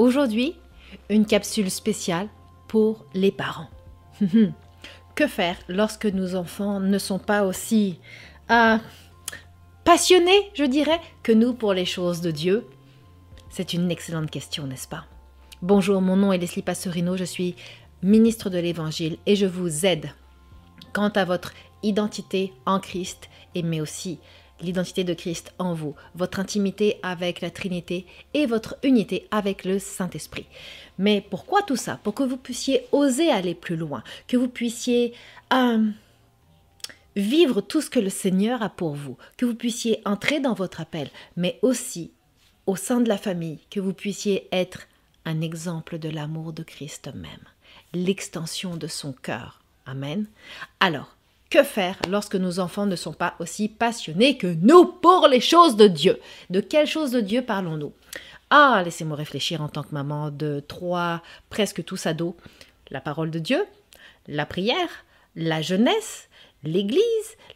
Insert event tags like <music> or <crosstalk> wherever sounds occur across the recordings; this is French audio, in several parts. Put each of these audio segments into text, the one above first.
Aujourd'hui, une capsule spéciale pour les parents. <laughs> que faire lorsque nos enfants ne sont pas aussi euh, passionnés, je dirais, que nous pour les choses de Dieu? C'est une excellente question, n'est-ce pas? Bonjour, mon nom est Leslie Passerino, je suis ministre de l'Évangile et je vous aide quant à votre identité en Christ et mais aussi l'identité de Christ en vous, votre intimité avec la Trinité et votre unité avec le Saint-Esprit. Mais pourquoi tout ça? Pour que vous puissiez oser aller plus loin, que vous puissiez euh, vivre tout ce que le Seigneur a pour vous, que vous puissiez entrer dans votre appel, mais aussi au sein de la famille, que vous puissiez être un exemple de l'amour de Christ même, l'extension de son cœur. Amen. Alors, que faire lorsque nos enfants ne sont pas aussi passionnés que nous pour les choses de Dieu? De quelles choses de Dieu parlons-nous? Ah, laissez-moi réfléchir en tant que maman de trois, presque tous ados. La parole de Dieu, la prière, la jeunesse, l'Église,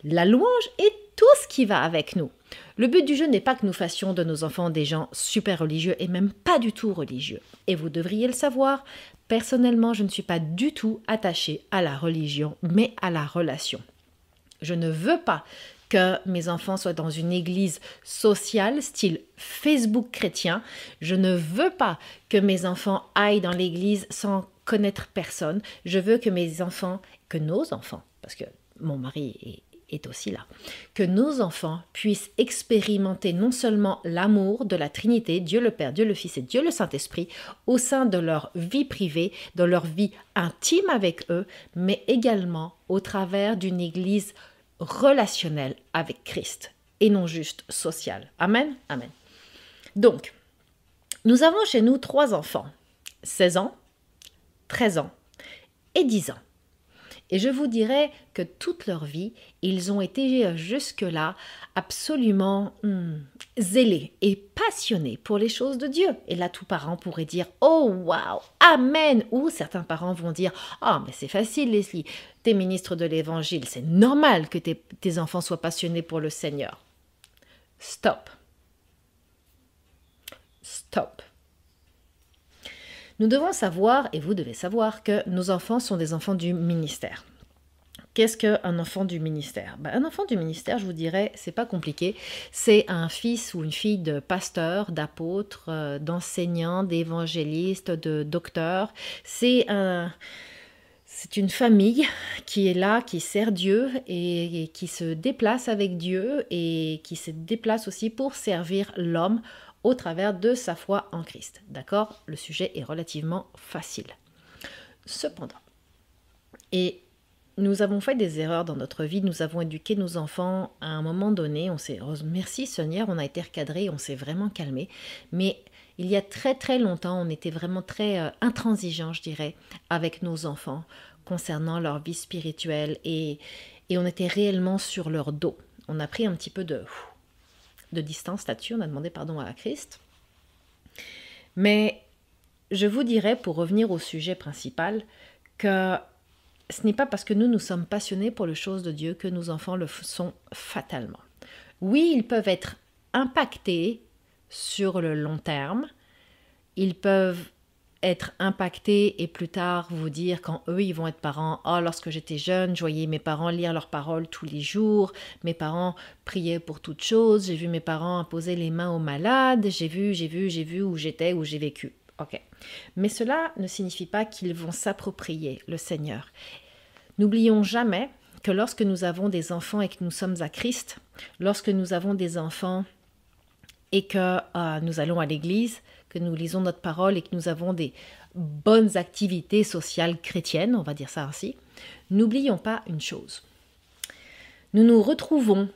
la louange et tout ce qui va avec nous. Le but du jeu n'est pas que nous fassions de nos enfants des gens super religieux et même pas du tout religieux. Et vous devriez le savoir, personnellement, je ne suis pas du tout attachée à la religion, mais à la relation. Je ne veux pas que mes enfants soient dans une église sociale, style Facebook chrétien. Je ne veux pas que mes enfants aillent dans l'église sans connaître personne. Je veux que mes enfants, que nos enfants, parce que mon mari est, aussi là, que nos enfants puissent expérimenter non seulement l'amour de la Trinité, Dieu le Père, Dieu le Fils et Dieu le Saint-Esprit, au sein de leur vie privée, dans leur vie intime avec eux, mais également au travers d'une Église relationnelle avec Christ et non juste sociale. Amen? Amen. Donc, nous avons chez nous trois enfants, 16 ans, 13 ans et 10 ans. Et je vous dirais que toute leur vie, ils ont été jusque-là absolument hmm, zélés et passionnés pour les choses de Dieu. Et là, tout parent pourrait dire Oh, waouh, Amen Ou certains parents vont dire Oh, mais c'est facile, Leslie, t'es ministre de l'Évangile, c'est normal que tes enfants soient passionnés pour le Seigneur. Stop. Stop. Nous devons savoir, et vous devez savoir, que nos enfants sont des enfants du ministère. Qu'est-ce qu'un enfant du ministère? Ben, Un enfant du ministère, je vous dirais, c'est pas compliqué. C'est un fils ou une fille de pasteur, d'apôtre, euh, d'enseignant, d'évangéliste, de docteur. C'est un. C'est une famille qui est là, qui sert Dieu et, qui se déplace avec Dieu et qui se déplace aussi pour servir l'homme au travers de sa foi en Christ. D'accord? Le sujet est relativement facile. Cependant, et nous avons fait des erreurs dans notre vie, nous avons éduqué nos enfants à un moment donné, on s'est merci Seigneur, on a été recadré, on s'est vraiment calmé, mais il y a très très longtemps, on était vraiment très euh, intransigeant, je dirais, avec nos enfants concernant leur vie spirituelle et, et on était réellement sur leur dos. On a pris un petit peu de de distance là-dessus, on a demandé pardon à Christ. Mais je vous dirais, pour revenir au sujet principal, que ce n'est pas parce que nous, nous sommes passionnés pour les choses de Dieu que nos enfants le sont fatalement. Oui, ils peuvent être impactés sur le long terme, ils peuvent être impactés et plus tard vous dire quand eux ils vont être parents, oh lorsque j'étais jeune, je voyais mes parents lire leurs paroles tous les jours, mes parents priaient pour toutes choses, j'ai vu mes parents imposer les mains aux malades, j'ai vu, j'ai vu, j'ai vu où j'étais, où j'ai vécu. Ok. Mais cela ne signifie pas qu'ils vont s'approprier le Seigneur. N'oublions jamais que lorsque nous avons des enfants et que nous sommes à Christ, lorsque nous avons des enfants et que euh, nous allons à l'église, que nous lisons notre parole et que nous avons des bonnes activités sociales chrétiennes, on va dire ça ainsi, n'oublions pas une chose. Nous nous retrouvons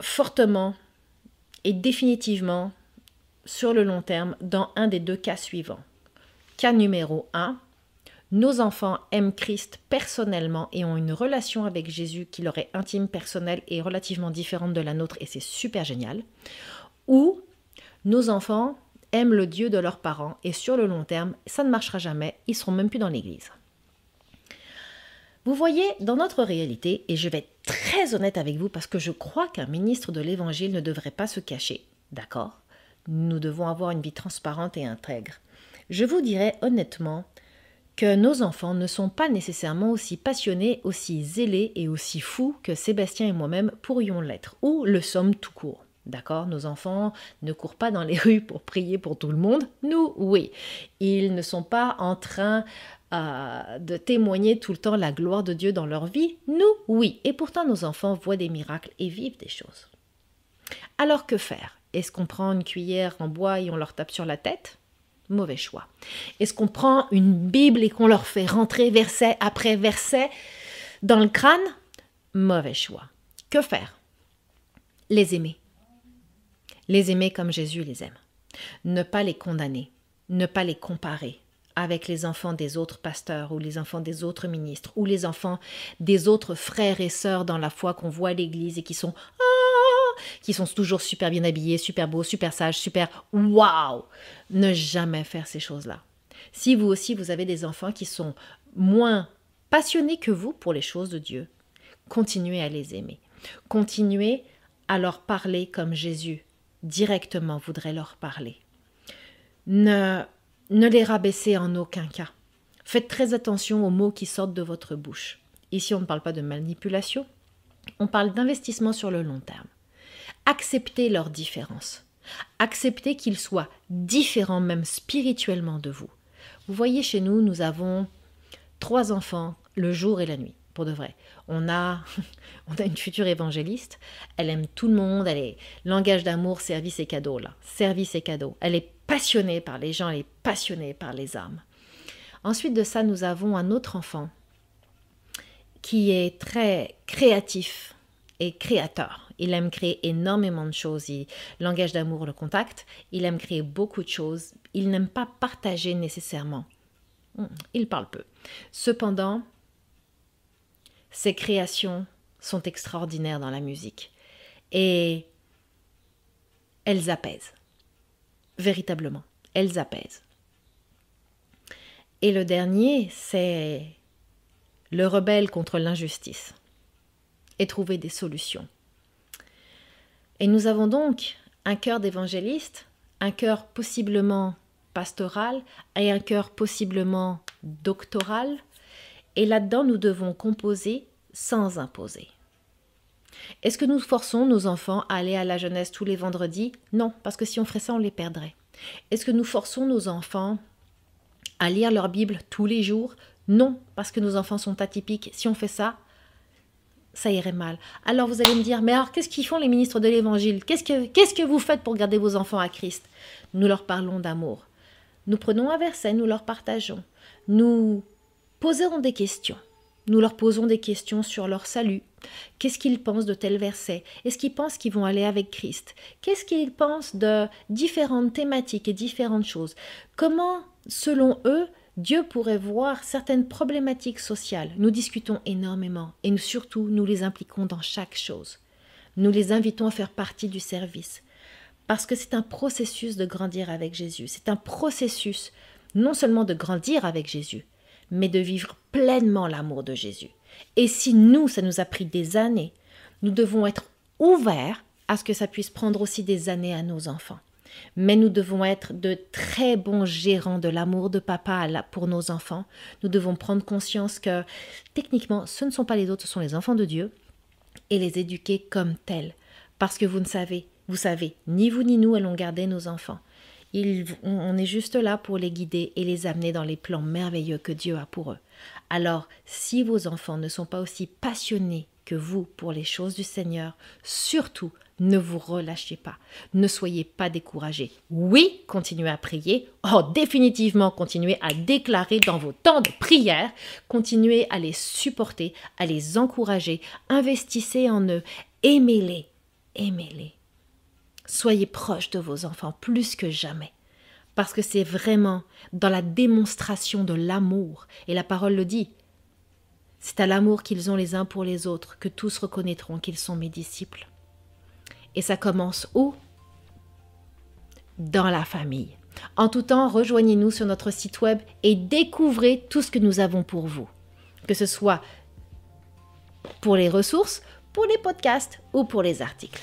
fortement et définitivement sur le long terme dans un des deux cas suivants. Cas numéro 1, nos enfants aiment Christ personnellement et ont une relation avec Jésus qui leur est intime, personnelle et relativement différente de la nôtre et c'est super génial. Ou nos enfants aiment le Dieu de leurs parents et sur le long terme, ça ne marchera jamais, ils seront même plus dans l'église. Vous voyez, dans notre réalité, et je vais être très honnête avec vous parce que je crois qu'un ministre de l'Évangile ne devrait pas se cacher, d'accord? Nous devons avoir une vie transparente et intègre. Je vous dirais honnêtement que nos enfants ne sont pas nécessairement aussi passionnés, aussi zélés et aussi fous que Sébastien et moi-même pourrions l'être, ou le sommes tout court. D'accord? Nos enfants ne courent pas dans les <laughs> rues pour prier pour tout le monde. Nous, oui. Ils ne sont pas en train euh, de témoigner tout le temps la gloire de Dieu dans leur vie. Nous, oui. Et pourtant, nos enfants voient des miracles et vivent des choses. Alors que faire? Est-ce qu'on prend une cuillère en bois et on leur tape sur la tête? Mauvais choix. Est-ce qu'on prend une Bible et qu'on leur fait rentrer verset après verset dans le crâne? Mauvais choix. Que faire? Les aimer les aimer comme Jésus les aime. Ne pas les condamner, ne pas les comparer avec les enfants des autres pasteurs ou les enfants des autres ministres ou les enfants des autres frères et sœurs dans la foi qu'on voit à l'église et qui sont ah, qui sont toujours super bien habillés, super beaux, super sages, super waouh. Ne jamais faire ces choses-là. Si vous aussi vous avez des enfants qui sont moins passionnés que vous pour les choses de Dieu, continuez à les aimer. Continuez à leur parler comme Jésus directement voudrait leur parler. Ne, ne les rabaissez en aucun cas. Faites très attention aux mots qui sortent de votre bouche. Ici, on ne parle pas de manipulation, on parle d'investissement sur le long terme. Acceptez leurs différences. Acceptez qu'ils soient différents même spirituellement de vous. Vous voyez, chez nous, nous avons trois enfants le jour et la nuit de vrai. On a, <laughs> on a une future évangéliste, elle aime tout le monde, elle est langage d'amour, service et cadeau là, service et cadeau. Elle est passionnée par les gens, elle est passionnée par les âmes. Ensuite de ça, nous avons un autre enfant qui est très créatif et créateur. Il aime créer énormément de choses. Il, langage d'amour, le contact. Il aime créer beaucoup de choses. Il n'aime pas partager nécessairement. Hmm, il parle peu. Cependant, ses créations sont extraordinaires dans la musique. Et elles apaisent. Véritablement, elles apaisent. Et le dernier, c'est le rebelle contre l'injustice et trouver des solutions. Et nous avons donc un cœur d'évangéliste, un cœur possiblement pastoral et un cœur possiblement doctoral, et là-dedans, nous devons composer sans imposer. Est-ce que nous forçons nos enfants à aller à la jeunesse tous les vendredis? Non, parce que si on ferait ça, on les perdrait. Est-ce que nous forçons nos enfants à lire leur Bible tous les jours? Non, parce que nos enfants sont atypiques. Si on fait ça, ça irait mal. Alors vous allez me dire, mais alors qu'est-ce qu'ils font les ministres de l'Évangile? Qu'est-ce que, vous faites pour garder vos enfants à Christ? Nous leur parlons d'amour. Nous prenons un verset, nous leur partageons. Nous poseront des questions. Nous leur posons des questions sur leur salut. Qu'est-ce qu'ils pensent de tel verset Est-ce qu'ils pensent qu'ils vont aller avec Christ? Qu'est-ce qu'ils pensent de différentes thématiques et différentes choses? Comment, selon eux, Dieu pourrait voir certaines problématiques sociales? Nous discutons énormément et nous, surtout nous les impliquons dans chaque chose. Nous les invitons à faire partie du service. Parce que c'est un processus de grandir avec Jésus. C'est un processus non seulement de grandir avec Jésus, mais de vivre pleinement l'amour de Jésus. Et si nous, ça nous a pris des années, nous devons être ouverts à ce que ça puisse prendre aussi des années à nos enfants. Mais nous devons être de très bons gérants de l'amour de papa pour nos enfants. Nous devons prendre conscience que techniquement, ce ne sont pas les autres, ce sont les enfants de Dieu, et les éduquer comme tels. Parce que vous ne savez, vous savez, ni vous ni nous allons garder nos enfants on est juste là pour les guider et les amener dans les plans merveilleux que Dieu a pour eux. Alors, si vos enfants ne sont pas aussi passionnés que vous pour les choses du Seigneur, surtout ne vous relâchez pas, ne soyez pas découragés. Oui, continuez à prier, oh définitivement continuez à déclarer dans vos temps de prière, continuez à les supporter, à les encourager, investissez en eux, aimez-les, aimez-les. Soyez proches de vos enfants plus que jamais. Parce que c'est vraiment dans la démonstration de l'amour, et la parole le dit, c'est à l'amour qu'ils ont les uns pour les autres que tous reconnaîtront qu'ils sont mes disciples. Et ça commence où? Dans la famille. En tout temps, rejoignez-nous sur notre site web et découvrez tout ce que nous avons pour vous. Que ce soit pour les ressources, pour les podcasts ou pour les articles.